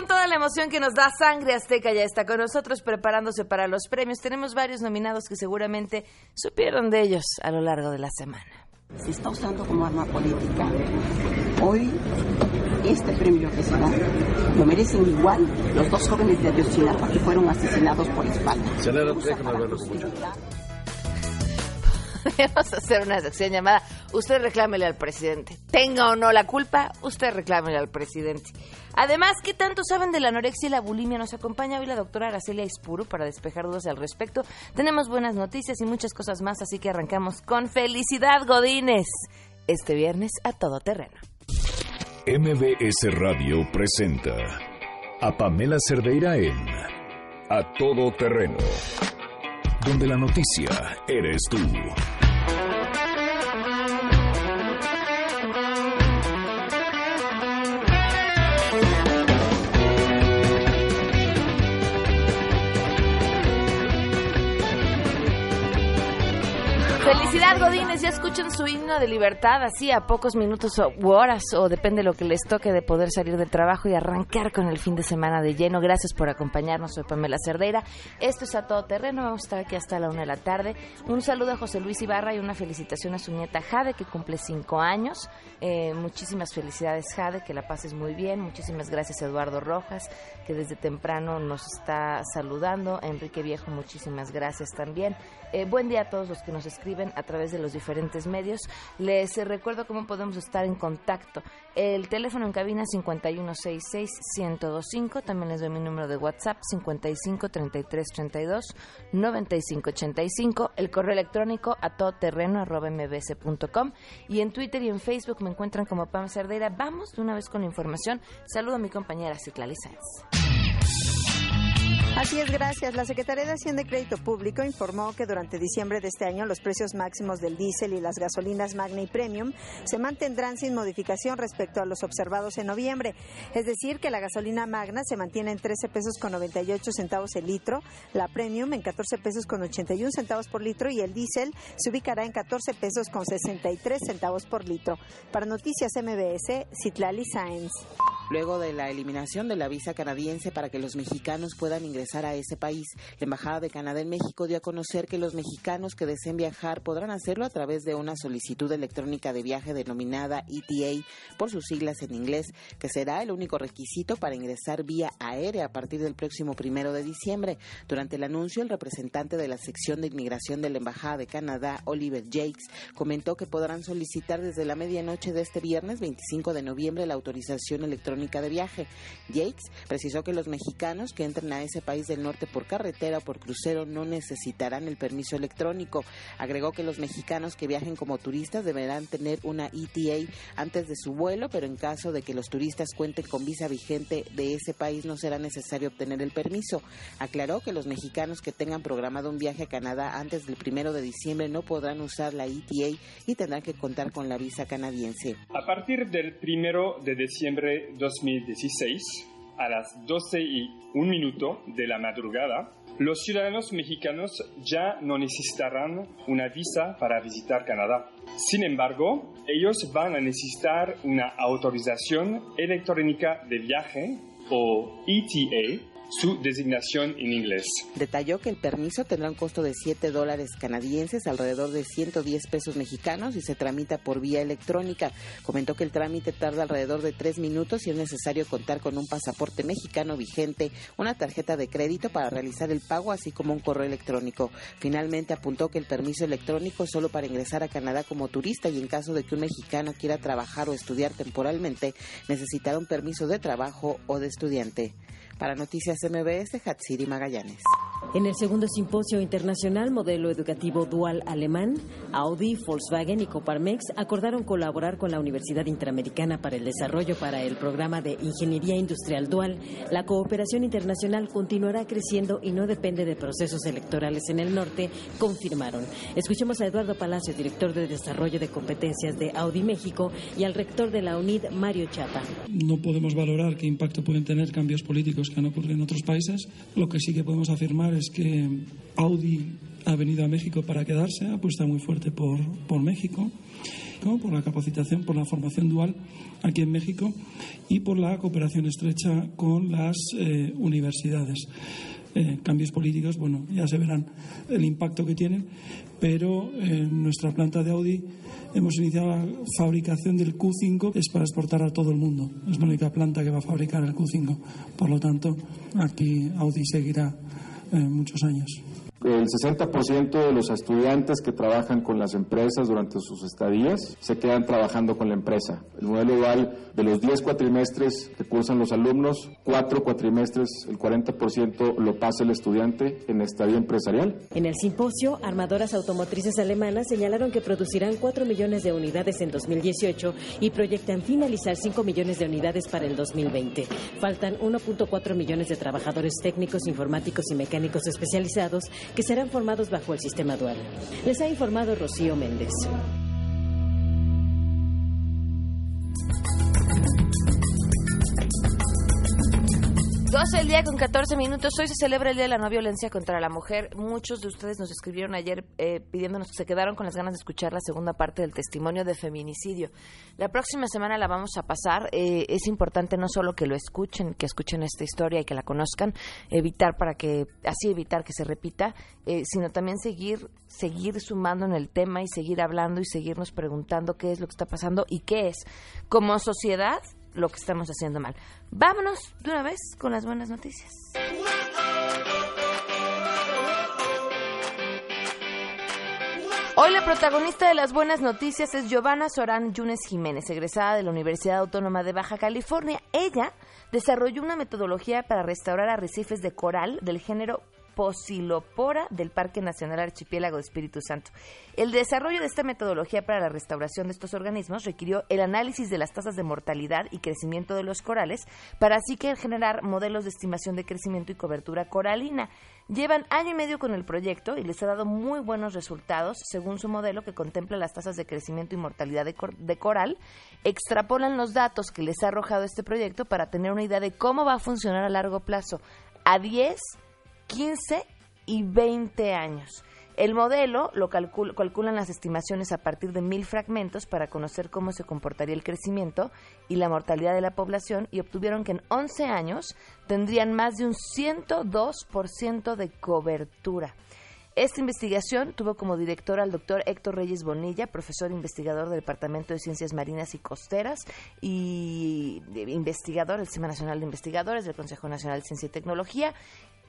con toda la emoción que nos da Sangre Azteca, ya está con nosotros preparándose para los premios. Tenemos varios nominados que seguramente supieron de ellos a lo largo de la semana. Se está usando como arma política. Hoy, este premio que se da lo merecen igual los dos jóvenes de Ayotzinapa que fueron asesinados por espalda. mucho. Vamos a hacer una sección llamada Usted reclámele al presidente. Tenga o no la culpa, usted reclámele al presidente. Además, ¿qué tanto saben de la anorexia y la bulimia? Nos acompaña hoy la doctora Aracelia Ispuru para despejar dudas al respecto. Tenemos buenas noticias y muchas cosas más, así que arrancamos con felicidad, Godines. Este viernes a todo terreno. MBS Radio presenta a Pamela Cerdeira en A Todo Terreno donde la noticia eres tú. feliz Felicidad, Godines. Ya escuchan su himno de libertad, así a pocos minutos u horas, o depende de lo que les toque de poder salir del trabajo y arrancar con el fin de semana de lleno. Gracias por acompañarnos. Soy Pamela Cerdeira. Esto es a todo terreno. Vamos a estar aquí hasta la una de la tarde. Un saludo a José Luis Ibarra y una felicitación a su nieta Jade, que cumple cinco años. Eh, muchísimas felicidades, Jade. Que la pases muy bien. Muchísimas gracias, Eduardo Rojas, que desde temprano nos está saludando. Enrique Viejo, muchísimas gracias también. Eh, buen día a todos los que nos escriben a través de los diferentes medios. Les recuerdo cómo podemos estar en contacto. El teléfono en cabina 5166-1025. También les doy mi número de WhatsApp 553332-9585. El correo electrónico a todoterreno.mbs.com. Y en Twitter y en Facebook me encuentran como Pam Cerdeira. Vamos de una vez con la información. Saludo a mi compañera Citlali Sáenz. Así es, gracias. La Secretaría de Hacienda y Crédito Público informó que durante diciembre de este año los precios máximos del diésel y las gasolinas Magna y Premium se mantendrán sin modificación respecto a los observados en noviembre. Es decir, que la gasolina Magna se mantiene en 13 pesos con 98 centavos el litro, la Premium en 14 pesos con 81 centavos por litro y el diésel se ubicará en 14 pesos con 63 centavos por litro. Para Noticias MBS, Citlali Sáenz. Luego de la eliminación de la visa canadiense para que los mexicanos puedan ingresar a ese país, la Embajada de Canadá en México dio a conocer que los mexicanos que deseen viajar podrán hacerlo a través de una solicitud electrónica de viaje denominada ETA por sus siglas en inglés, que será el único requisito para ingresar vía aérea a partir del próximo primero de diciembre. Durante el anuncio, el representante de la sección de inmigración de la Embajada de Canadá, Oliver Jakes, comentó que podrán solicitar desde la medianoche de este viernes 25 de noviembre la autorización electrónica de viaje. Jakes precisó que los mexicanos que entren a ese país del norte por carretera o por crucero no necesitarán el permiso electrónico. Agregó que los mexicanos que viajen como turistas deberán tener una ETA antes de su vuelo, pero en caso de que los turistas cuenten con visa vigente de ese país no será necesario obtener el permiso. Aclaró que los mexicanos que tengan programado un viaje a Canadá antes del primero de diciembre no podrán usar la ETA y tendrán que contar con la visa canadiense. A partir del primero de diciembre 2016, a las 12 y un minuto de la madrugada, los ciudadanos mexicanos ya no necesitarán una visa para visitar Canadá. Sin embargo, ellos van a necesitar una autorización electrónica de viaje o ETA su designación en inglés. Detalló que el permiso tendrá un costo de 7 dólares canadienses, alrededor de 110 pesos mexicanos y se tramita por vía electrónica. Comentó que el trámite tarda alrededor de 3 minutos y es necesario contar con un pasaporte mexicano vigente, una tarjeta de crédito para realizar el pago, así como un correo electrónico. Finalmente apuntó que el permiso electrónico es solo para ingresar a Canadá como turista y en caso de que un mexicano quiera trabajar o estudiar temporalmente, necesitará un permiso de trabajo o de estudiante. Para Noticias MBS, Hatsiri Magallanes. En el segundo simposio internacional Modelo Educativo Dual Alemán, Audi, Volkswagen y Coparmex acordaron colaborar con la Universidad Interamericana para el Desarrollo para el programa de Ingeniería Industrial Dual. La cooperación internacional continuará creciendo y no depende de procesos electorales en el norte, confirmaron. Escuchemos a Eduardo Palacio, director de Desarrollo de Competencias de Audi México, y al rector de la UNID, Mario Chapa. No podemos valorar qué impacto pueden tener cambios políticos que han ocurrido en otros países. Lo que sí que podemos afirmar es que Audi ha venido a México para quedarse, apuesta muy fuerte por, por México, por la capacitación, por la formación dual aquí en México y por la cooperación estrecha con las eh, universidades. Eh, cambios políticos, bueno, ya se verán el impacto que tienen, pero en nuestra planta de Audi hemos iniciado la fabricación del Q5, que es para exportar a todo el mundo. Es la única planta que va a fabricar el Q5. Por lo tanto, aquí Audi seguirá eh, muchos años. El 60% de los estudiantes que trabajan con las empresas durante sus estadías se quedan trabajando con la empresa. El modelo dual de los 10 cuatrimestres que cursan los alumnos, 4 cuatrimestres, el 40% lo pasa el estudiante en estadía empresarial. En el simposio, armadoras automotrices alemanas señalaron que producirán 4 millones de unidades en 2018 y proyectan finalizar 5 millones de unidades para el 2020. Faltan 1.4 millones de trabajadores técnicos, informáticos y mecánicos especializados que serán formados bajo el sistema dual. Les ha informado Rocío Méndez. 12 del día con 14 minutos. Hoy se celebra el Día de la No Violencia contra la Mujer. Muchos de ustedes nos escribieron ayer eh, pidiéndonos que se quedaron con las ganas de escuchar la segunda parte del testimonio de feminicidio. La próxima semana la vamos a pasar. Eh, es importante no solo que lo escuchen, que escuchen esta historia y que la conozcan, evitar para que, así evitar que se repita, eh, sino también seguir, seguir sumando en el tema y seguir hablando y seguirnos preguntando qué es lo que está pasando y qué es. Como sociedad, lo que estamos haciendo mal. Vámonos de una vez con las buenas noticias. Hoy la protagonista de las buenas noticias es Giovanna Során Yunes Jiménez, egresada de la Universidad Autónoma de Baja California. Ella desarrolló una metodología para restaurar arrecifes de coral del género Posilopora del Parque Nacional Archipiélago de Espíritu Santo. El desarrollo de esta metodología para la restauración de estos organismos requirió el análisis de las tasas de mortalidad y crecimiento de los corales para así que generar modelos de estimación de crecimiento y cobertura coralina. Llevan año y medio con el proyecto y les ha dado muy buenos resultados según su modelo que contempla las tasas de crecimiento y mortalidad de, de, coral. Extrapolan los datos que les ha arrojado este proyecto para tener una idea de cómo va a funcionar a largo plazo. A 10, 15 y 20 años. El modelo lo calculan las estimaciones a partir de mil fragmentos para conocer cómo se comportaría el crecimiento y la mortalidad de la población y obtuvieron que en 11 años tendrían más de un 102% de cobertura. Esta investigación tuvo como director al doctor Héctor Reyes Bonilla, profesor investigador del Departamento de Ciencias Marinas y Costeras y investigador del Sistema Nacional de Investigadores del Consejo Nacional de Ciencia y Tecnología.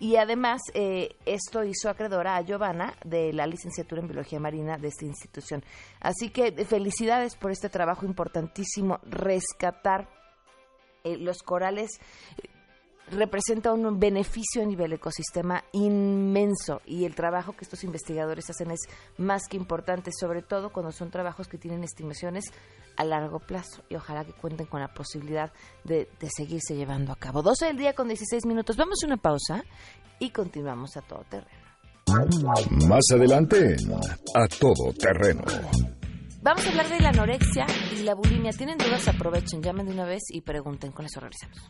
Y además, eh, esto hizo acreedora a Giovanna de la licenciatura en Biología Marina de esta institución. Así que felicidades por este trabajo importantísimo, rescatar eh, los corales representa un beneficio a nivel ecosistema inmenso y el trabajo que estos investigadores hacen es más que importante, sobre todo cuando son trabajos que tienen estimaciones a largo plazo y ojalá que cuenten con la posibilidad de, seguirse llevando a cabo. 12 del día con 16 minutos. Vamos a una pausa y continuamos a todo terreno. Más adelante, a todo terreno. Vamos a hablar de la anorexia y la bulimia. ¿Tienen dudas? Aprovechen, llamen de una vez y pregunten. Con eso regresamos.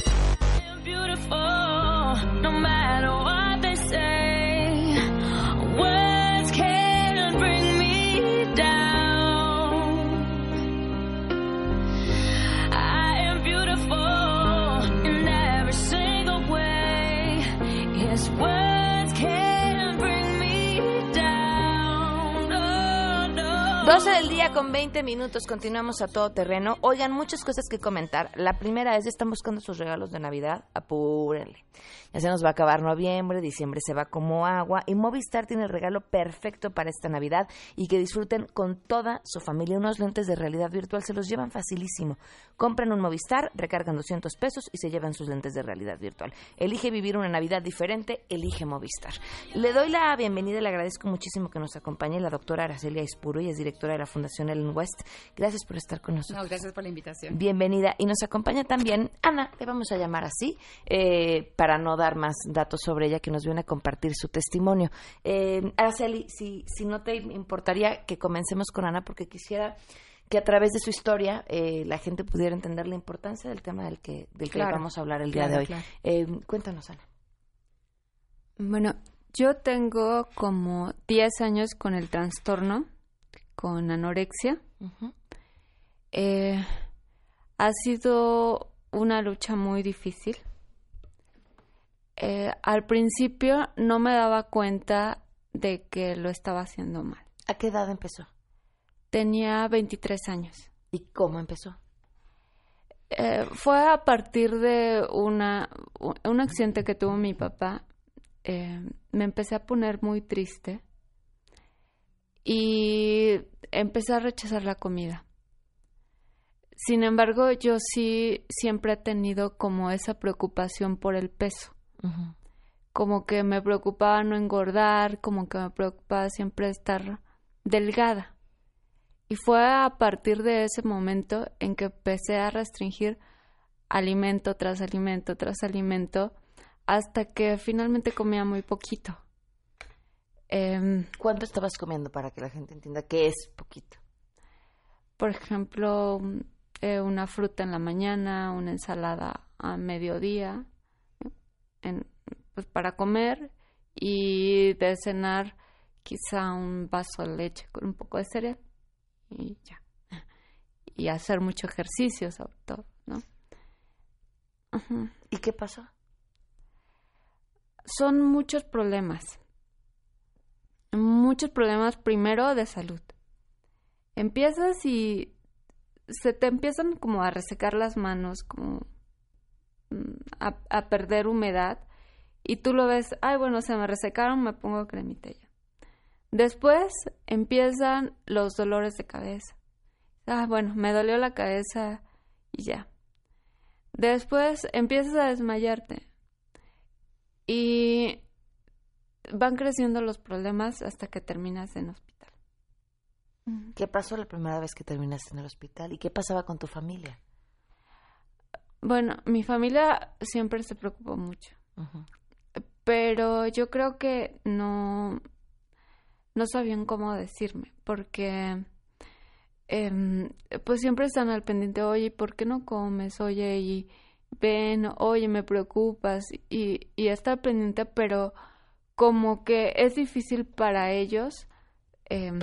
Yes, words can 12 del día con 20 minutos, continuamos a todo terreno. Oigan, muchas cosas que comentar. La primera es, están buscando sus regalos de Navidad, apúrenle. Ya se nos va a acabar noviembre, diciembre se va como agua y Movistar tiene el regalo perfecto para esta Navidad y que disfruten con toda su familia. Unos lentes de realidad virtual se los llevan facilísimo. Compran un Movistar, recargan 200 pesos y se llevan sus lentes de realidad virtual. Elige vivir una Navidad diferente, elige Movistar. Le doy la bienvenida le agradezco muchísimo que nos acompañe la doctora Aracelia Ispuro y es directora de la Fundación Ellen West. Gracias por estar con nosotros. No, gracias por la invitación. Bienvenida. Y nos acompaña también Ana, le vamos a llamar así, eh, para no dar más datos sobre ella, que nos viene a compartir su testimonio. Eh, Araceli, si, si no te importaría que comencemos con Ana, porque quisiera que a través de su historia eh, la gente pudiera entender la importancia del tema del que, del que vamos a hablar el día de hoy. Eh, cuéntanos, Ana. Bueno, yo tengo como 10 años con el trastorno, con anorexia. Eh, ha sido una lucha muy difícil. Eh, al principio no me daba cuenta de que lo estaba haciendo mal. ¿A qué edad empezó? Tenía 23 años. ¿Y cómo empezó? Eh, fue a partir de una, un accidente que tuvo mi papá. Eh, me empecé a poner muy triste y empecé a rechazar la comida. Sin embargo, yo sí siempre he tenido como esa preocupación por el peso. Como que me preocupaba no engordar, como que me preocupaba siempre estar delgada. Y fue a partir de ese momento en que empecé a restringir alimento tras alimento tras alimento hasta que finalmente comía muy poquito. Eh, ¿Cuánto estabas comiendo para que la gente entienda qué es poquito? Por ejemplo, eh, una fruta en la mañana, una ensalada a mediodía, en, pues para comer y de cenar quizá un vaso de leche con un poco de cereal y ya. Y hacer mucho ejercicio sobre todo, ¿no? ¿Y qué pasó? Son muchos problemas muchos problemas primero de salud. Empiezas y se te empiezan como a resecar las manos, como mm, a, perder humedad y tú lo ves, ay bueno, se me resecaron, me pongo cremita. Después empiezan los dolores de cabeza. Ah, bueno, me dolió la cabeza y ya. Después empiezas a desmayarte. Y van creciendo los problemas hasta que terminas en hospital. ¿Qué pasó la primera vez que terminaste en el hospital? ¿Y qué pasaba con tu familia? Bueno, mi familia siempre se preocupó mucho. Pero yo creo que no, no sabían cómo decirme, porque em, pues siempre están al pendiente, oye, ¿por qué no comes? Oye, y ven, oye, me preocupas, y, y estar pendiente, pero como que es difícil para ellos, em,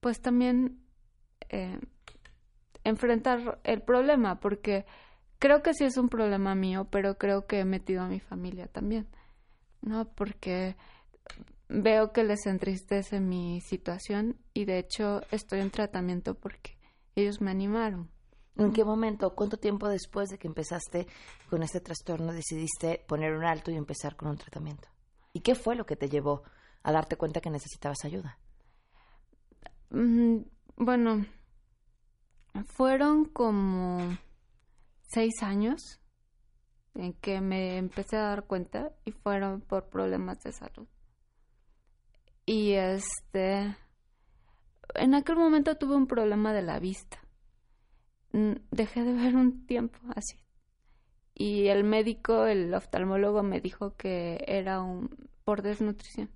pues también em, enfrentar el problema, porque creo que sí es un problema mío, pero creo que he metido a mi familia también, ¿no? Porque veo que les entristece mi situación y de hecho estoy en tratamiento porque ellos me animaron. ¿En qué momento, cuánto tiempo después de que empezaste con este trastorno decidiste poner un alto y empezar con un tratamiento? ¿Y qué fue lo que te llevó a darte cuenta que necesitabas ayuda? Mm, bueno, fueron como seis años en que me empecé a dar cuenta y fueron por problemas de salud. Y este, en aquel momento tuve un problema de la vista. Mm, dejé de ver un tiempo así y el médico, el oftalmólogo me dijo que era un por desnutrición.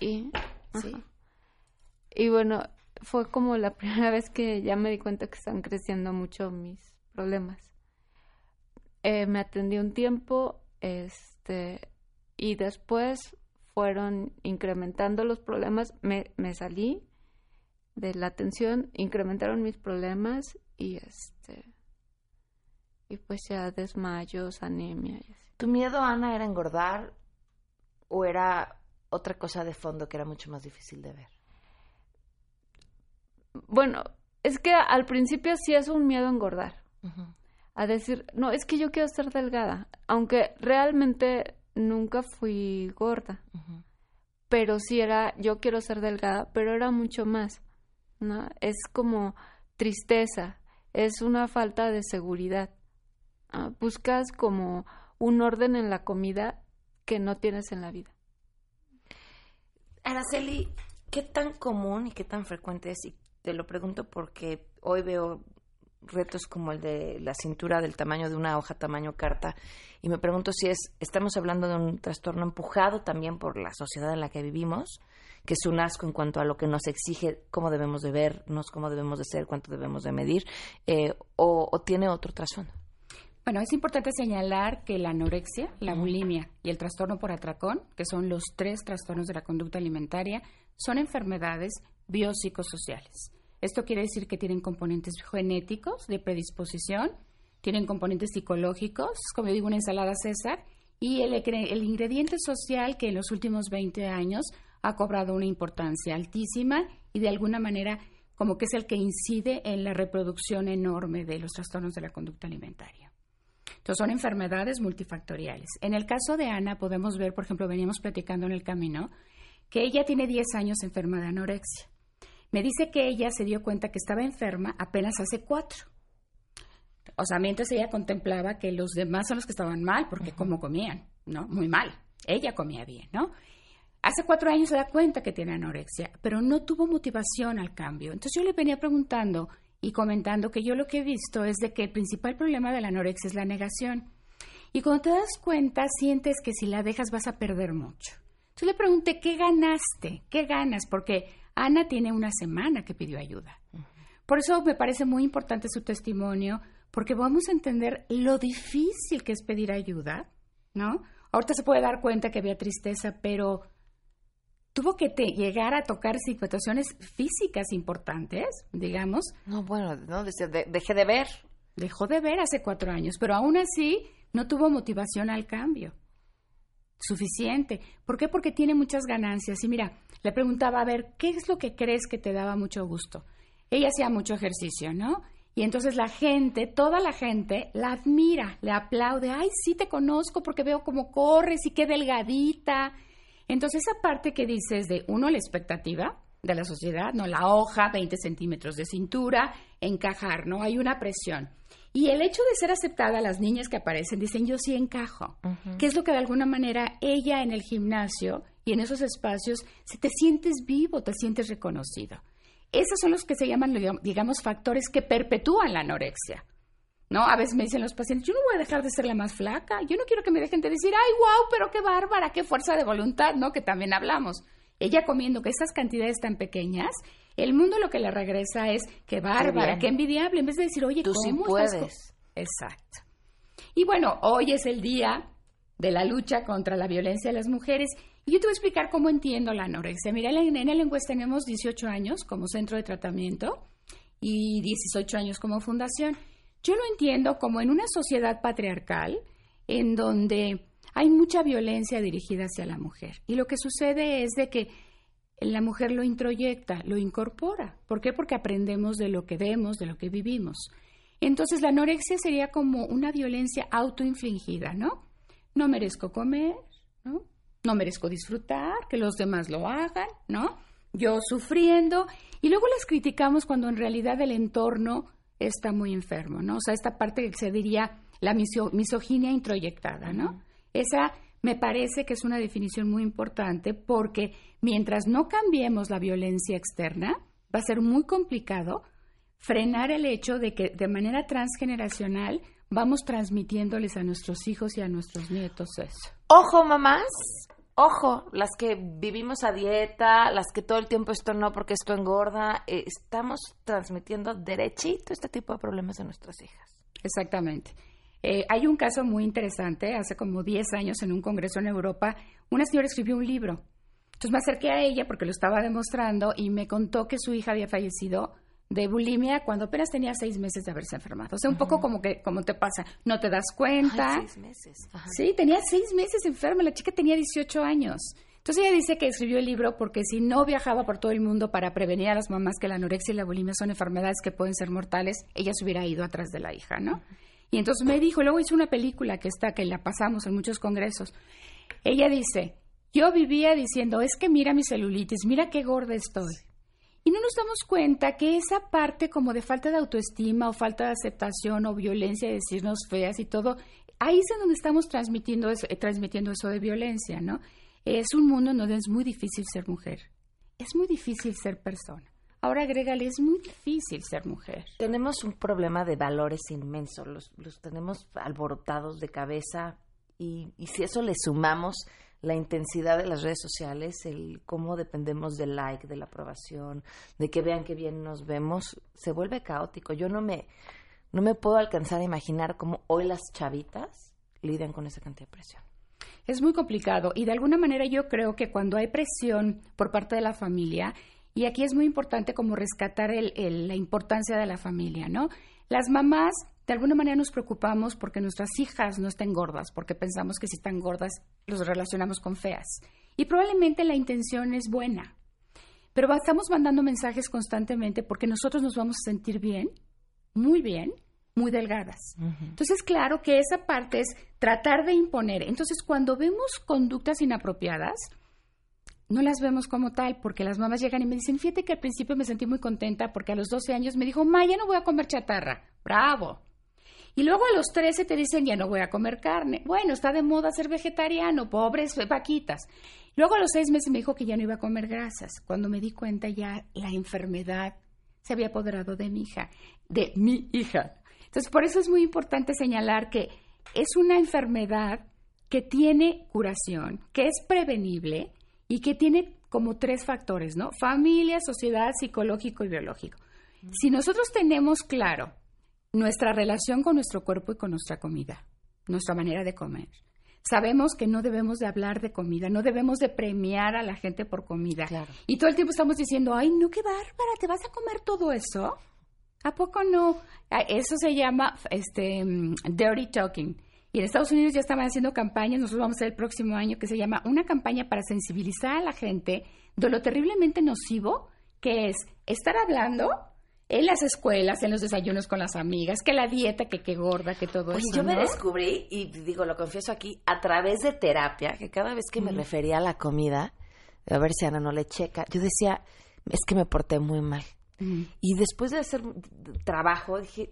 Y sí. Y bueno, fue como la primera vez que ya me di cuenta que están creciendo mucho mis problemas. Eh, me atendí un tiempo, este, y después fueron incrementando los problemas. Me, me salí de la atención, incrementaron mis problemas y este y pues ya desmayos, anemia y así. ¿Tu miedo, Ana, era engordar o era otra cosa de fondo que era mucho más difícil de ver? bueno, es que al principio sí es un miedo a engordar. A decir, no, es que yo quiero ser delgada, aunque realmente nunca fui gorda. Pero sí era, yo quiero ser delgada, pero era mucho más, ¿no? Es como tristeza, es una falta de seguridad. Ah, buscas como un orden en la comida que no tienes en la vida. Araceli, ¿qué tan común y qué tan frecuente es? Y te lo pregunto porque hoy veo retos como el de la cintura del tamaño de una hoja tamaño carta y me pregunto si es estamos hablando de un trastorno empujado también por la sociedad en la que vivimos que es un asco en cuanto a lo que nos exige cómo debemos de vernos cómo debemos de ser cuánto debemos de medir eh, o, o tiene otro trasfondo bueno, es importante señalar que la anorexia, la bulimia y el trastorno por atracón, que son los tres trastornos de la conducta alimentaria, son enfermedades biopsicosociales. Esto quiere decir que tienen componentes genéticos de predisposición, tienen componentes psicológicos, como yo digo, una ensalada César, y el, el ingrediente social que en los últimos 20 años ha cobrado una importancia altísima y de alguna manera como que es el que incide en la reproducción enorme de los trastornos de la conducta alimentaria. Entonces, son enfermedades multifactoriales. En el caso de Ana, podemos ver, por ejemplo, veníamos platicando en el camino, que ella tiene 10 años enferma de anorexia. Me dice que ella se dio cuenta que estaba enferma apenas hace cuatro. O sea, mientras ella contemplaba que los demás son los que estaban mal, porque como comían, ¿no? Muy mal. Ella comía bien, ¿no? Hace cuatro años se da cuenta que tiene anorexia, pero no tuvo motivación al cambio. Entonces yo le venía preguntando, y comentando que yo lo que he visto es de que el principal problema de la anorexia es la negación. Y cuando te das cuenta, sientes que si la dejas vas a perder mucho. Entonces le pregunté, ¿qué ganaste? ¿Qué ganas? Porque Ana tiene una semana que pidió ayuda. Por eso me parece muy importante su testimonio, porque vamos a entender lo difícil que es pedir ayuda, ¿no? Ahorita se puede dar cuenta que había tristeza, pero tuvo que llegar a tocar situaciones físicas importantes, digamos. No, bueno, no, dejé de ver. Dejó de ver hace cuatro años, pero aún así no tuvo motivación al cambio. Suficiente. ¿Por qué? Porque tiene muchas ganancias. Y mira, le preguntaba, a ver, ¿qué es lo que crees que te daba mucho gusto? Ella hacía mucho ejercicio, ¿no? Y entonces la gente, toda la gente, la admira, le aplaude. Ay, sí te conozco porque veo cómo corres y qué delgadita entonces, esa parte que dices de, uno, la expectativa de la sociedad, ¿no? La hoja, 20 centímetros de cintura, encajar, ¿no? Hay una presión. Y el hecho de ser aceptada, las niñas que aparecen dicen, yo sí encajo, que es lo que de alguna manera ella en el gimnasio y en esos espacios, si te sientes vivo, te sientes reconocido. Esos son los que se llaman, digamos, factores que perpetúan la anorexia. ¿No? A veces me dicen los pacientes, yo no voy a dejar de ser la más flaca, yo no quiero que me dejen de decir, ay, wow, pero qué bárbara, qué fuerza de voluntad, ¿no? Que también hablamos. Ella comiendo que esas cantidades tan pequeñas, el mundo lo que le regresa es, qué bárbara, qué, envidiable, en vez de decir, oye, Tú ¿cómo sí puedes? Exacto. Y bueno, hoy es el día de la lucha contra la violencia de las mujeres. Y yo te voy a explicar cómo entiendo la anorexia. Mira, en el encuesta tenemos 18 años como centro de tratamiento y 18 años como fundación. Yo lo entiendo como en una sociedad patriarcal en donde hay mucha violencia dirigida hacia la mujer. Y lo que sucede es de que la mujer lo introyecta, lo incorpora. ¿Por qué? Porque aprendemos de lo que vemos, de lo que vivimos. Entonces la anorexia sería como una violencia autoinfligida, ¿no? No merezco comer, ¿no? No merezco disfrutar, que los demás lo hagan, ¿no? Yo sufriendo. Y luego las criticamos cuando en realidad el entorno está muy enfermo, ¿no? O sea, esta parte que se diría la misoginia introyectada, ¿no? Esa me parece que es una definición muy importante porque mientras no cambiemos la violencia externa, va a ser muy complicado frenar el hecho de que de manera transgeneracional vamos transmitiéndoles a nuestros hijos y a nuestros nietos eso. Ojo, mamás, ojo, las que vivimos a dieta, las que todo el tiempo esto no porque esto engorda, eh, estamos transmitiendo derechito este tipo de problemas a nuestras hijas. Exactamente. Eh, hay un caso muy interesante, hace como 10 años en un congreso en Europa, una señora escribió un libro. Entonces me acerqué a ella porque lo estaba demostrando y me contó que su hija había fallecido de bulimia cuando apenas tenía seis meses de haberse enfermado. O sea, un poco como que, como te pasa, no te das cuenta. seis meses. Sí, tenía seis meses enferma, la chica tenía 18 años. Entonces ella dice que escribió el libro porque si no viajaba por todo el mundo para prevenir a las mamás que la anorexia y la bulimia son enfermedades que pueden ser mortales, ella se hubiera ido atrás de la hija, ¿no? Y entonces me dijo, luego hizo una película que está, que la pasamos en muchos congresos. Ella dice, yo vivía diciendo, es que mira mi celulitis, mira qué gorda estoy. Y no nos damos cuenta que esa parte como de falta de autoestima o falta de aceptación o violencia, de decirnos feas y todo, ahí es en donde estamos transmitiendo eso, eh, transmitiendo eso de violencia, ¿no? Es un mundo en donde es muy difícil ser mujer. Es muy difícil ser persona. Ahora agrégale, es muy difícil ser mujer. Tenemos un problema de valores inmenso, los, los tenemos alborotados de cabeza y, y, si eso le sumamos la intensidad de las redes sociales, el cómo dependemos del like, de la aprobación, de que vean qué bien nos vemos, se vuelve caótico. Yo no me, no me puedo alcanzar a imaginar cómo hoy las chavitas lidian con esa cantidad de presión es muy complicado y de alguna manera yo creo que cuando hay presión por parte de la familia, y aquí es muy importante como rescatar el, la importancia de la familia, ¿no? Las mamás de alguna manera nos preocupamos porque nuestras hijas no estén gordas, porque pensamos que si están gordas los relacionamos con feas. Y probablemente la intención es buena, pero estamos mandando mensajes constantemente porque nosotros nos vamos a sentir bien, muy bien, muy delgadas. Entonces, claro que esa parte es tratar de imponer. Entonces, cuando vemos conductas inapropiadas, no las vemos como tal, porque las mamás llegan y me dicen, fíjate que al principio me sentí muy contenta porque a los 12 años me dijo, ma, ya no voy a comer chatarra. Bravo. Y luego a los 13 te dicen, ya no voy a comer carne. Bueno, está de moda ser vegetariano, pobres vaquitas. Luego a los seis meses me dijo que ya no iba a comer grasas. Cuando me di cuenta ya la enfermedad se había apoderado de mi hija, de mi hija. Entonces, por eso es muy importante señalar que es una enfermedad que tiene curación, que es prevenible y que tiene como tres factores, ¿no? Familia, sociedad, psicológico y biológico. Si nosotros tenemos claro nuestra relación con nuestro cuerpo y con nuestra comida, nuestra manera de comer, sabemos que no debemos de hablar de comida, no debemos de premiar a la gente por comida. Y todo el tiempo estamos diciendo, ay, no, qué bárbara, ¿te vas a comer todo eso? ¿A poco no? Eso se llama este mm, dirty talking. Y en Estados Unidos ya estaban haciendo campañas, nosotros vamos a hacer el próximo año, que se llama una campaña para sensibilizar a la gente de lo terriblemente nocivo que es estar hablando en las escuelas, en los desayunos con las amigas, que la dieta, que qué gorda, que todo eso. Yo me descubrí, y digo, lo confieso aquí, a través de terapia, que cada vez que me refería a la comida, a ver si Ana no le checa, yo decía, es que me porté muy mal. Y después de hacer trabajo, dije,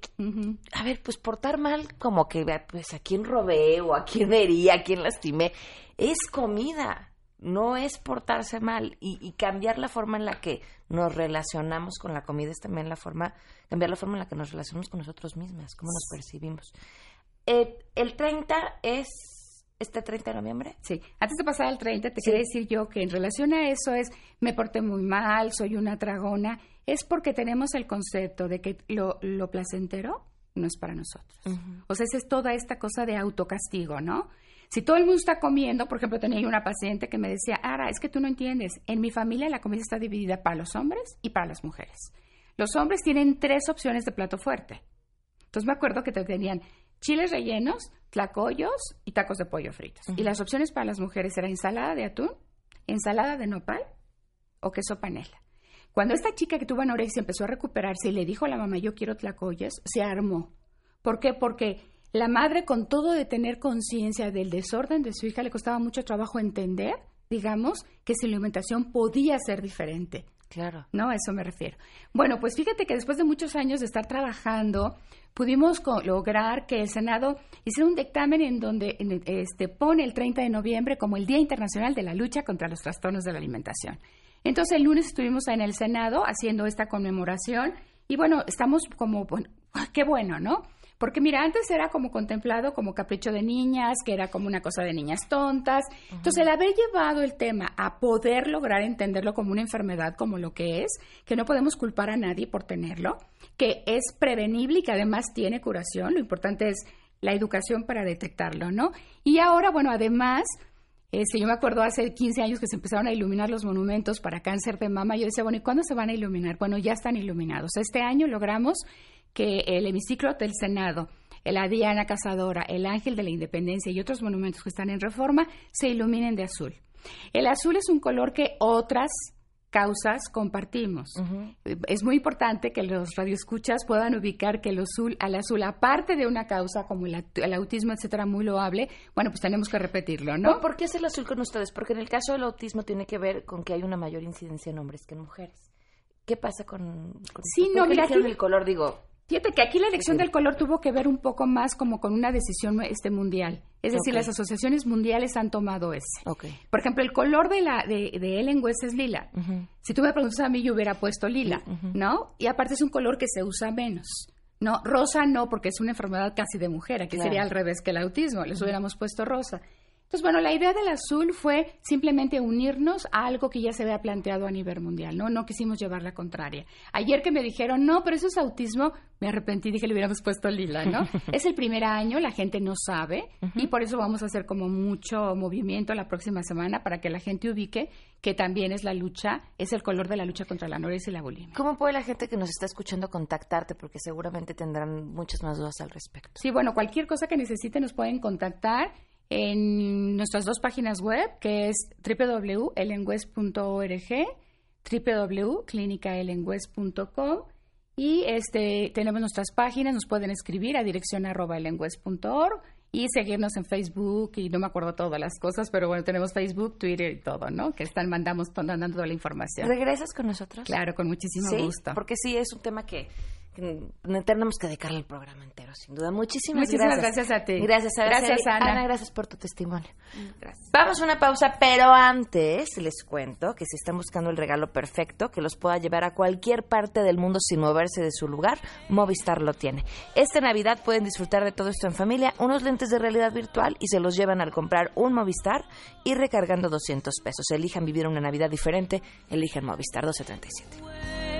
a ver, pues portar mal, como que, pues a quién robé o a quién herí, a quién lastimé, es comida, no es portarse mal. Y, cambiar la forma en la que nos relacionamos con la comida es también la forma, cambiar la forma en la que nos relacionamos con nosotros mismas, cómo nos percibimos. Eh, el 30 es este 30 de noviembre? Sí, antes de pasar al 30, te quería decir yo que en relación a eso es, me porté muy mal, soy una tragona, es porque tenemos el concepto de que lo, lo placentero no es para nosotros. O sea, esa es toda esta cosa de autocastigo, ¿no? Si todo el mundo está comiendo, por ejemplo, tenía una paciente que me decía, Ara, es que tú no entiendes, en mi familia la comida está dividida para los hombres y para las mujeres. Los hombres tienen tres opciones de plato fuerte. Entonces me acuerdo que te tenían chiles rellenos, tlacoyos y tacos de pollo fritos. Y las opciones para las mujeres eran ensalada de atún, ensalada de nopal o queso panela. Cuando esta chica que tuvo anorexia empezó a recuperarse y le dijo a la mamá, yo quiero tlacoyos, se armó. ¿Por qué? Porque la madre, con todo de tener conciencia del desorden de su hija, le costaba mucho trabajo entender, digamos, que su alimentación podía ser diferente. Claro. No, a eso me refiero. Bueno, pues fíjate que después de muchos años de estar trabajando, pudimos lograr que el Senado hiciera un dictamen en donde este, pone el 30 de noviembre como el Día Internacional de la Lucha contra los Trastornos de la Alimentación. Entonces el lunes estuvimos en el Senado haciendo esta conmemoración y bueno, estamos como, bueno, qué bueno, ¿no? Porque mira, antes era como contemplado como capricho de niñas, que era como una cosa de niñas tontas. Entonces, el haber llevado el tema a poder lograr entenderlo como una enfermedad, como lo que es, que no podemos culpar a nadie por tenerlo, que es prevenible y que además tiene curación, lo importante es la educación para detectarlo, ¿no? Y ahora, bueno, además, este, yo me acuerdo hace 15 años que se empezaron a iluminar los monumentos para cáncer de mama. Yo decía, bueno, ¿y cuándo se van a iluminar? Bueno, ya están iluminados. Este año logramos que el hemiciclo del Senado, la Diana Cazadora, el Ángel de la Independencia y otros monumentos que están en reforma se iluminen de azul. El azul es un color que otras causas compartimos. Es muy importante que los radioescuchas puedan ubicar que el azul, al azul, aparte de una causa como el, el, autismo, etcétera, muy loable, bueno, pues tenemos que repetirlo, ¿no? ¿Por qué es el azul con ustedes? Porque en el caso del autismo tiene que ver con que hay una mayor incidencia en hombres que en mujeres. ¿Qué pasa con, con sí, no, mira, aquí, el color? Digo, Fíjate que aquí la elección del color tuvo que ver un poco más como con una decisión este mundial. Es decir, Okay. las asociaciones mundiales han tomado ese. Okay. Por ejemplo, el color de la de, de Ellen West es lila. Si tú me preguntas a mí, yo hubiera puesto lila, ¿no? Y aparte es un color que se usa menos. No, rosa no, porque es una enfermedad casi de mujer. Aquí Claro. sería al revés que el autismo. Les hubiéramos puesto rosa. Entonces, bueno, la idea del azul fue simplemente unirnos a algo que ya se había planteado a nivel mundial, ¿no? No quisimos llevar la contraria. Ayer que me dijeron, no, pero eso es autismo, me arrepentí, dije, le hubiéramos puesto lila, ¿no? es el primer año, la gente no sabe, y por eso vamos a hacer como mucho movimiento la próxima semana para que la gente ubique que también es la lucha, es el color de la lucha contra la anorexia y la bulimia. ¿Cómo puede la gente que nos está escuchando contactarte? Porque seguramente tendrán muchas más dudas al respecto. Sí, bueno, cualquier cosa que necesiten nos pueden contactar en nuestras dos páginas web, que es www.ellenwest.org, www.clinicaellenwest.com y este, tenemos nuestras páginas, nos pueden escribir a dirección arroba ellenwest.org y seguirnos en Facebook y no me acuerdo todas las cosas, pero bueno, tenemos Facebook, Twitter y todo, ¿no? Que están mandamos mandando toda la información. ¿Regresas con nosotros? Claro, con muchísimo Sí, gusto. Porque sí, es un tema que tenemos que dedicarle el programa entero, sin duda. Muchísimas, Muchísimas gracias. gracias a ti. Gracias, Araceli. Gracias, Ana. Ana, gracias por tu testimonio. Gracias. Vamos a una pausa, pero antes les cuento que si están buscando el regalo perfecto que los pueda llevar a cualquier parte del mundo sin moverse de su lugar, Movistar lo tiene. Esta Navidad pueden disfrutar de todo esto en familia, unos lentes de realidad virtual y se los llevan al comprar un Movistar y recargando 200 pesos. Elijan vivir una Navidad diferente, elijan Movistar 1237.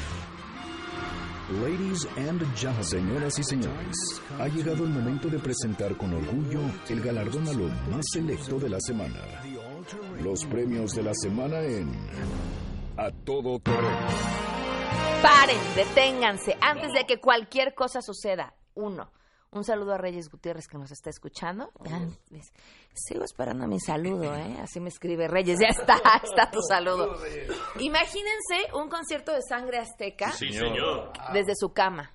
Ladies and gentlemen, señoras y señores, ha llegado el momento de presentar con orgullo el galardón a lo más selecto de la semana. Los premios de la semana en A Todo Terreno. Paren, deténganse, antes de que cualquier cosa suceda. Uno, un saludo a Reyes Gutiérrez que nos está escuchando. Sigo esperando mi saludo, ¿eh? Así me escribe Reyes. Ya está, está tu saludo. Imagínense un concierto de sangre azteca Sí, señor. desde su cama.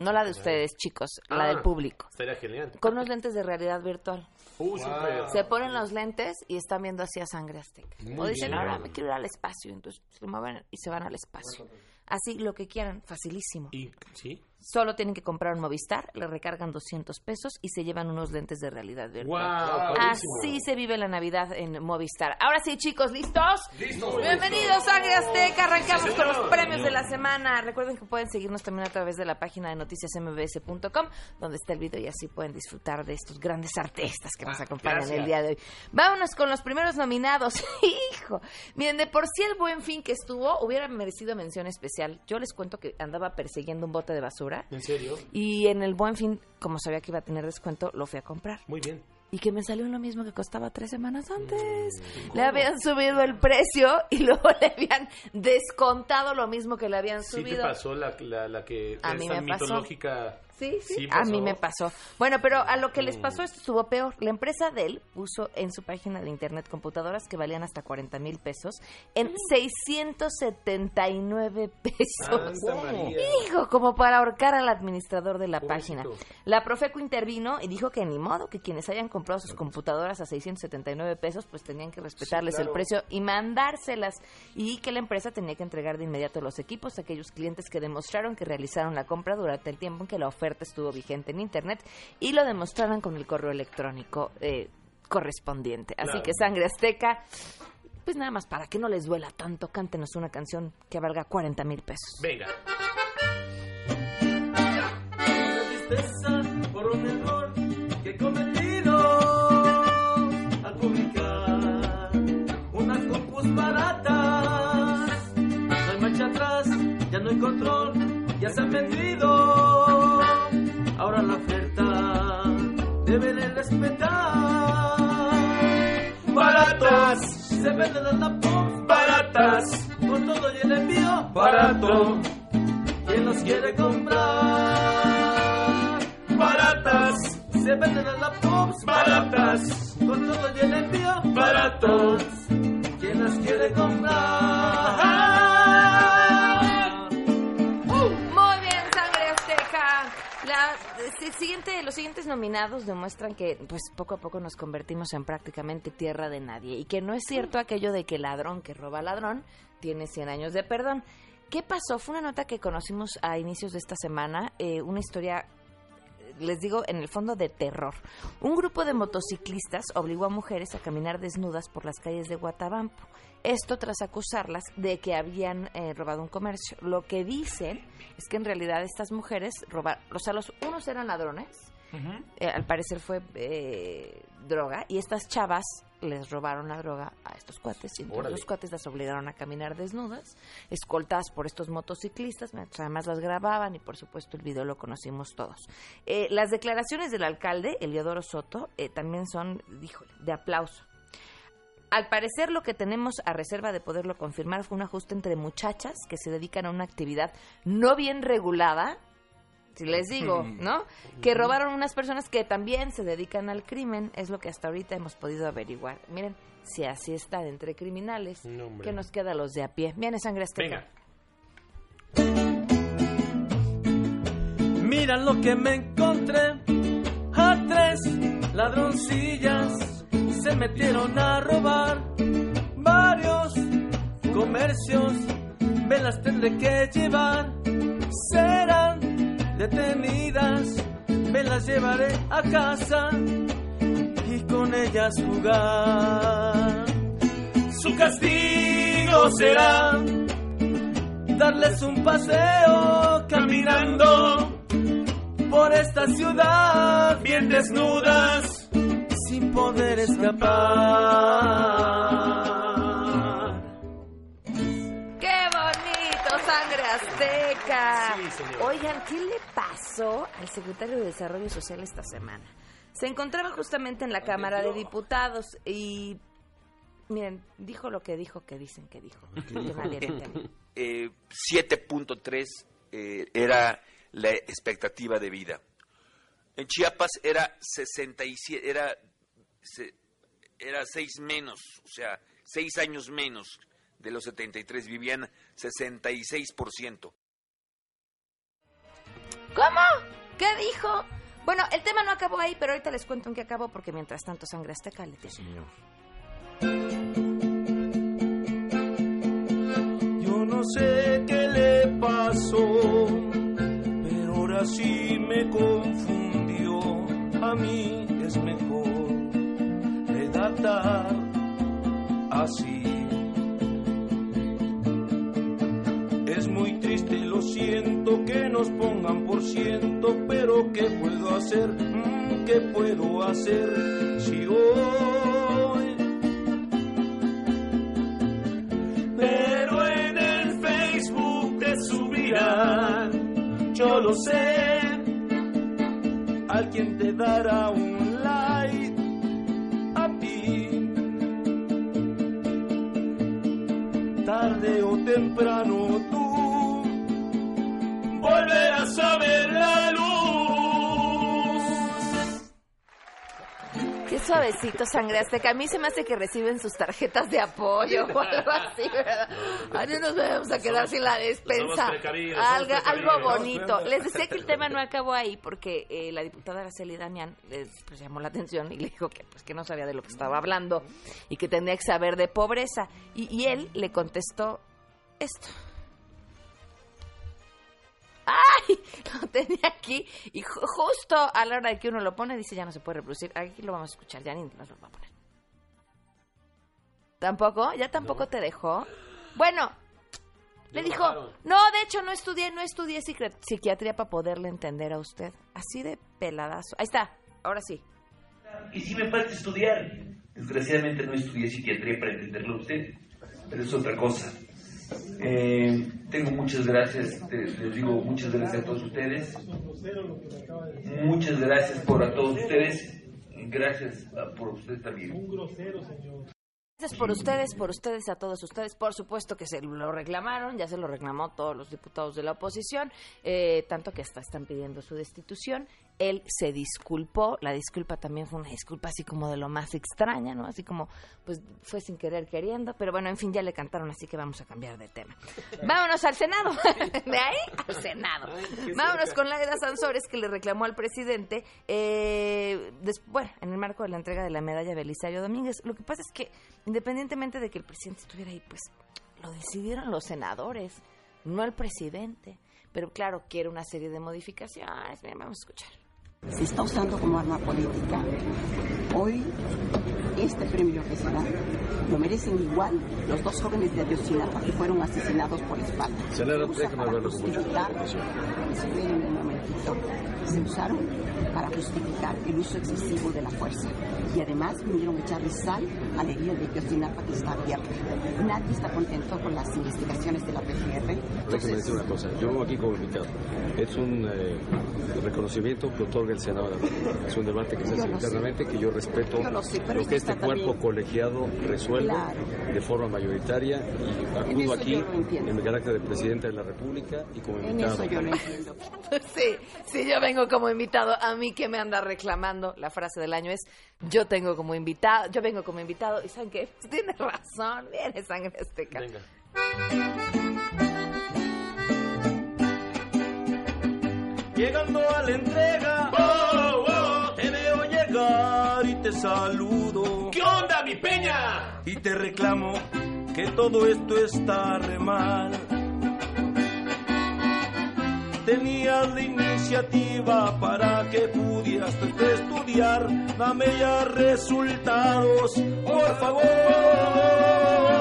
No la de ustedes, chicos, la Ah, del público. Estaría genial. Con unos lentes de realidad virtual. Uh, súper. Se ponen los lentes y están viendo así a sangre azteca. Muy o dicen, bien. ahora me quiero ir al espacio. Entonces se mueven y se van al espacio. Así, lo que quieran, facilísimo. ¿Y sí? Solo tienen que comprar un Movistar, le recargan 200 pesos y se llevan unos lentes de realidad virtual. Padrísimo. Así se vive la Navidad en Movistar. Ahora sí, chicos, ¿listos? Listos. Bienvenidos, Sangre Azteca. Arrancamos Sí, con los premios de la semana. Recuerden que pueden seguirnos también a través de la página de noticiasmbs.com, donde está el video y así pueden disfrutar de estos grandes artistas que nos acompañan gracias. el día de hoy. Vámonos con los primeros nominados. Hijo, miren, de por sí el buen fin que estuvo hubiera merecido mención especial. Yo les cuento que andaba persiguiendo un bote de basura. ¿En serio? Y en el buen fin, como sabía que iba a tener descuento, lo fui a comprar. Muy bien. Y que me salió lo mismo que costaba tres semanas antes. Mm, Le habían subido el precio y luego le habían descontado lo mismo que le habían ¿Sí te subido. pasó la, la, la que A mí me pasó. Sí, sí, Sí a mí me pasó. Bueno, pero a lo que les Mm. pasó esto estuvo peor. La empresa Dell puso en su página de internet computadoras que valían hasta 40 mil pesos en 679 pesos. Santa María. Hijo, como para ahorcar al administrador de la página. La Profeco intervino y dijo que ni modo, que quienes hayan comprado sus computadoras a 679 pesos, pues tenían que respetarles claro. el precio y mandárselas. Y que la empresa tenía que entregar de inmediato los equipos a aquellos clientes que demostraron que realizaron la compra durante el tiempo en que la oferta oferta estuvo vigente en Internet y lo demostraron con el correo electrónico eh, correspondiente. Así claro. que Sangre Azteca, pues nada más para que no les duela tanto, cántenos una canción que valga 40 mil pesos. Venga. por un error que cometido al publicar unas compus baratas. No hay marcha atrás, ya no hay control, ya se han vendido. La oferta deben de respetar. Baratas, se venden las laptops baratas, con todo y el envío barato. ¿Quién los quiere comprar? Baratas, se venden las laptops baratas, con todo y el envío baratos. ¿Quién las quiere comprar? Siguiente, los siguientes nominados demuestran que pues poco a poco nos convertimos en prácticamente tierra de nadie y que no es cierto aquello de que ladrón que roba ladrón tiene 100 años de perdón. ¿Qué pasó? Fue una nota que conocimos a inicios de esta semana, eh, una historia les digo, en el fondo de terror. Un grupo de motociclistas obligó a mujeres a caminar desnudas por las calles de Guatabampo. Esto tras acusarlas de que habían eh, robado un comercio. Lo que dicen es que en realidad estas mujeres robaron, o sea, los unos eran ladrones, eh, al parecer fue eh, droga, y estas chavas les robaron la droga a estos cuates y entonces los cuates las obligaron a caminar desnudas, escoltadas por estos motociclistas, mientras además las grababan y por supuesto el video lo conocimos todos. Eh, las declaraciones del alcalde, Eliodoro Soto, eh, también son, híjole, de aplauso. Al parecer lo que tenemos a reserva de poderlo confirmar fue un ajuste entre muchachas que se dedican a una actividad no bien regulada, si les digo, ¿no? Que robaron unas personas que también se dedican al crimen, es lo que hasta ahorita hemos podido averiguar. Miren, si así están entre criminales, hombre. ¿qué nos queda a los de a pie? Viene sangre azteca. Mira lo que me encontré. A tres ladroncillas se metieron a robar varios comercios. Me las tendré que llevar. Serán detenidas. Me las llevaré a casa y con ellas jugar. Su castigo será darles un paseo caminando por esta ciudad bien desnudas sin poder escapar. ¡Qué bonito, sangre azteca! Sí, señor. Oigan, ¿qué le pasó al secretario de Desarrollo Social esta semana? Se encontraba justamente en la Cámara de Diputados y, miren, dijo lo que dijo que dicen que dijo. eh, 7.3 eh, era la expectativa de vida. En Chiapas era 67, era, se- era 6 menos, o sea, 6 años menos de los 73, vivían 66%. ¿Cómo? ¿Qué dijo? Bueno, el tema no acabó ahí, pero ahorita les cuento en qué acabó, porque mientras tanto sangre azteca le tiene. Yo no sé qué le pasó, pero ahora sí me confundió. A mí es mejor así. Es muy triste lo siento que nos pongan por ciento, pero ¿qué puedo hacer? Mm, ¿Qué puedo hacer si hoy pero en el Facebook te subirán. Yo lo sé, alguien te dará un Tarde o temprano suavecito sangre azteca. A mí se me hace que reciben sus tarjetas de apoyo o algo así, ¿verdad? Ay, no nos vamos a quedar sin la despensa. Algo, bonito. Les decía que el tema no acabó ahí porque eh, la diputada Araceli Damián les pues, llamó la atención y le dijo que pues que no sabía de lo que estaba hablando y que tenía que saber de pobreza. Y, y él le contestó esto. ¡Ay! Lo tenía aquí y ju- justo a la hora de que uno lo pone dice ya no se puede reproducir. Aquí lo vamos a escuchar, ya ni nos lo va a poner. ¿Tampoco? ¿Ya tampoco te dejó? Bueno, le dijo, no, de hecho no estudié, no estudié psiqui- psiquiatría para poderle entender a usted. Así de peladazo. Ahí está, ahora sí. Y sí me falta estudiar. Desgraciadamente no estudié psiquiatría para entenderlo a usted, pero es otra cosa. Eh, tengo muchas gracias, les digo muchas gracias a todos ustedes. Muchas gracias por a todos ustedes. Gracias por ustedes también. Un grosero, señor. Gracias por ustedes, por ustedes, a todos ustedes. Por supuesto que se lo reclamaron, ya se lo reclamó todos los diputados de la oposición, eh, tanto que hasta están pidiendo su destitución él se disculpó, la disculpa también fue una disculpa así como de lo más extraña, ¿no? Así como, pues fue sin querer queriendo, pero bueno, en fin, ya le cantaron, así que vamos a cambiar de tema. Vámonos al Senado, de ahí al Senado. Vámonos con la de las Sansores que le reclamó al presidente, eh, bueno, en el marco de la entrega de la medalla Belisario Domínguez. Lo que pasa es que, independientemente de que el presidente estuviera ahí, pues lo decidieron los senadores, no el presidente. Pero claro, quiere una serie de modificaciones. Bien, vamos a escuchar se está usando como arma política. Hoy, este premio que se da lo merecen igual los dos jóvenes de Ayotzinapa que fueron asesinados por espalda. Senador, Se usaron para justificar el uso excesivo de la fuerza. Y además vinieron a echarle sal a la herida de Ayotzinapa que está abierta. Nadie está contento con las investigaciones de la PGR. Decir una cosa. Yo vengo aquí como invitado. Es un eh, reconocimiento que otorga el Senado. Es un debate que se hace internamente que yo respeto lo, que este cuerpo colegiado resuelve de forma mayoritaria y acudo aquí en mi carácter de presidente de la República y como invitado. En eso yo lo entiendo. sí, sí, yo vengo como invitado. A mí que me anda reclamando, la frase del año es yo tengo como invitado, yo vengo como invitado y ¿saben qué? Tiene razón, viene sangre azteca. Venga. Llegando a la entrega, oh, oh, te veo llegar y te saludo. ¿Qué onda, mi peña? Y te reclamo que todo esto está re mal. Tenías la iniciativa para que pudieras estudiar. Dame ya resultados, por favor.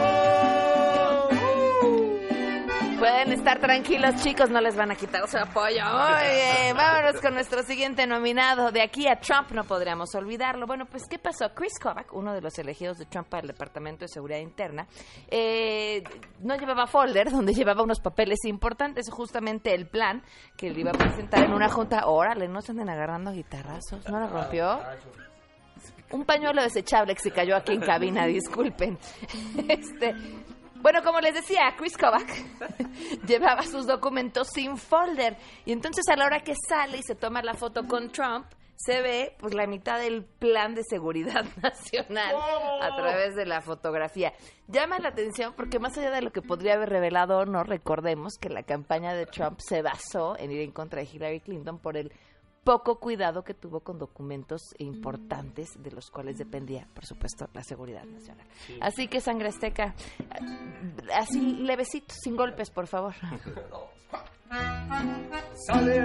Estar tranquilos, chicos, no les van a quitar su apoyo. Muy bien, vámonos con nuestro siguiente nominado. De aquí a Trump no podríamos olvidarlo. Bueno, pues, ¿qué pasó? Chris Kovac, uno de los elegidos de Trump para el Departamento de Seguridad Interna, eh, no llevaba folder donde llevaba unos papeles importantes, justamente el plan que le iba a presentar en una junta. Órale, no se anden agarrando guitarrazos. ¿No lo rompió? un pañuelo desechable que se cayó aquí en cabina, disculpen. Este, bueno, como les decía, Chris Kovac llevaba sus documentos sin folder. Y entonces a la hora que sale y se toma la foto con Trump, se ve pues la mitad del plan de seguridad nacional a través de la fotografía. Llama la atención porque más allá de lo que podría haber revelado no, recordemos que la campaña de Trump se basó en ir en contra de Hillary Clinton por el poco cuidado que tuvo con documentos importantes de los cuales dependía, por supuesto, la seguridad nacional. Así que sangre azteca, así levecito, sin golpes, por favor. Sale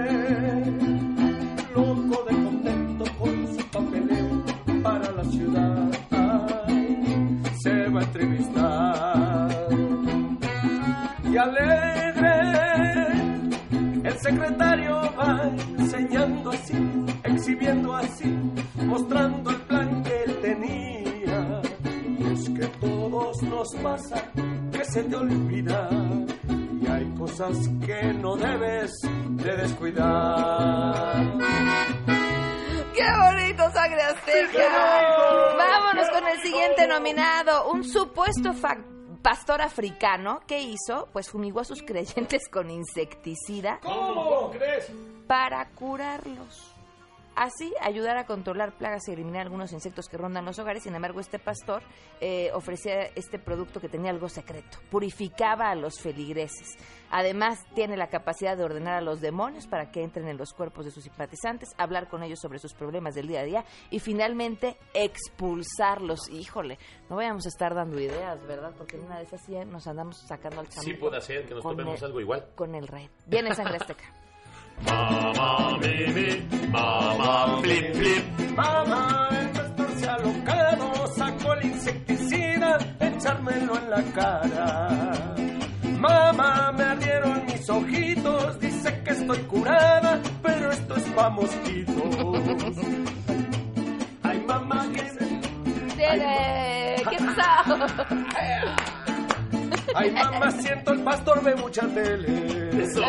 loco de contento con su papeleo para la ciudad. se va a entrevistar y alegre el secretario va enseñando exhibiendo así, mostrando el plan que él tenía. Y es que todos nos pasa que se te olvida y hay cosas que no debes de descuidar. ¡Qué bonito, sangre azteca! Vámonos con el siguiente nominado, un supuesto factor pastor africano, ¿qué hizo? Pues fumigó a sus creyentes con insecticida. ¿Cómo crees? Para curarlos. Así, ayudar a controlar plagas y eliminar algunos insectos que rondan los hogares. Sin embargo, este pastor eh, ofrecía este producto que tenía algo secreto. Purificaba a los feligreses. Además, tiene la capacidad de ordenar a los demonios para que entren en los cuerpos de sus simpatizantes, hablar con ellos sobre sus problemas del día a día y finalmente expulsarlos. Híjole, no vayamos a estar dando ideas, ¿verdad? Porque en una de esas sí nos andamos sacando al Sí puede ser que nos tomemos algo igual. Con el rey. Viene sangre azteca. Mamá, baby, mamá, flip, flip. Mamá, el pastor se ha alocado, sacó el insecticida, echármelo en la cara. Mamá, me ardieron mis ojitos, dice que estoy curada, pero esto es pa' mosquitos. Ay, mamá, ¿qué se... ¿Qué pasó? Ay, mamá, siento el pastor ve mucha tele. Eso.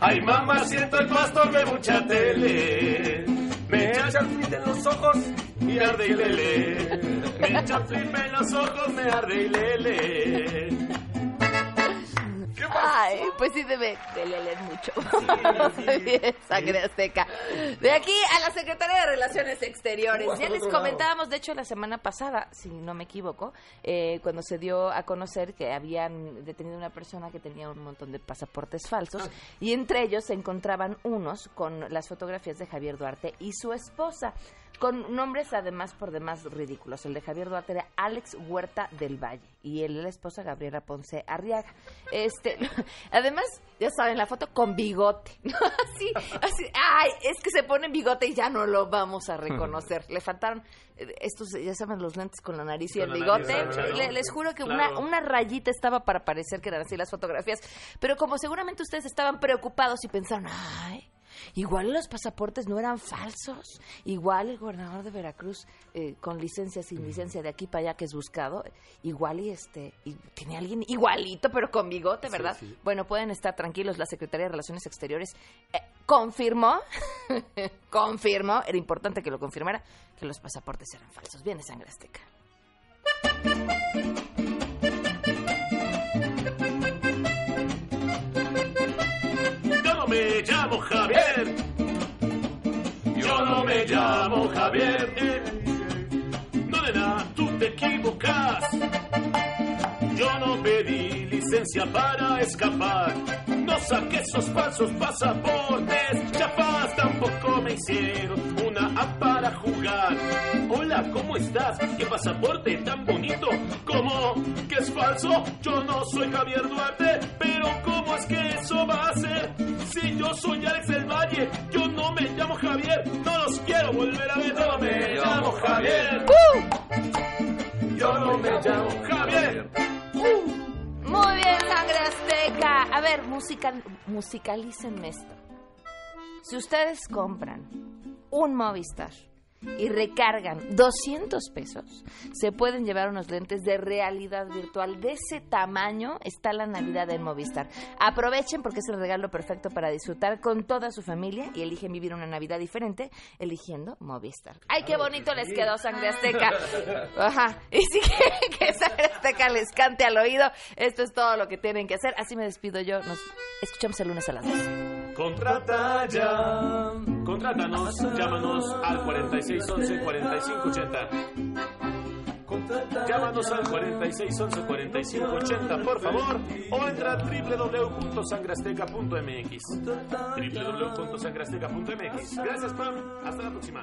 Ay, mamá, siento el pastor ve mucha tele. Me echa en los ojos y arde y lele. Me echa el en los ojos, me arde y lele. Ay, pues sí debe de leer mucho. Bien, sangre azteca. De aquí a la Secretaría de Relaciones Exteriores. Ya les comentábamos, de hecho, la semana pasada, si no me equivoco, eh, cuando se dio a conocer que habían detenido una persona que tenía un montón de pasaportes falsos y entre ellos se encontraban unos con las fotografías de Javier Duarte y su esposa con nombres además por demás ridículos. El de Javier Duarte era Alex Huerta del Valle y el de la esposa Gabriela Ponce Arriaga. Este, además, ya saben, la foto con bigote. así, así, ay, es que se pone bigote y ya no lo vamos a reconocer. Le faltaron eh, estos, ya saben, los lentes con la nariz y el bigote. les juro que una, una rayita estaba para parecer que eran así las fotografías. Pero como seguramente ustedes estaban preocupados y pensaron, ay, Igual los pasaportes no eran falsos. Igual el gobernador de Veracruz, eh, con licencia, sin licencia, de aquí para allá que es buscado, igual y este, y tiene alguien igualito, pero con bigote, ¿verdad? Bueno, pueden estar tranquilos. La Secretaría de Relaciones Exteriores eh, confirmó, confirmó, era importante que lo confirmara, que los pasaportes eran falsos. Viene sangre azteca. Me llamo Javier. Yo no me llamo Javier. No, nena, tú te equivocas. Yo no pedí licencia para escapar. No saqué esos falsos pasaportes. Chafas tampoco me hicieron una app para jugar. Hola, ¿cómo estás? ¿Qué pasaporte tan bonito? ¿Cómo? ¿Que es falso? Yo no soy Javier Duarte, pero ¿cómo es que eso va a ser? Si yo soy Alex del Valle, yo no me llamo Javier. Musical, musicalícenme esto. Si ustedes compran un Movistar y recargan 200 pesos, se pueden llevar unos lentes de realidad virtual. De ese tamaño está la Navidad en Movistar. Aprovechen porque es el regalo perfecto para disfrutar con toda su familia y eligen vivir una Navidad diferente eligiendo Movistar. ¡Ay, qué bonito les quedó Sangre Azteca! Ajá. Y si quieren que Sangre Azteca les cante al oído, esto es todo lo que tienen que hacer. Así me despido yo. Nos escuchamos el lunes a las 2. Contrata ya. Contrátanos. Llámanos al 4611-4580. Llámanos al 4611-4580, por favor, o entra a www.sangrasteca.mx. www.sangrasteca.mx. Gracias, Pam. Hasta la próxima.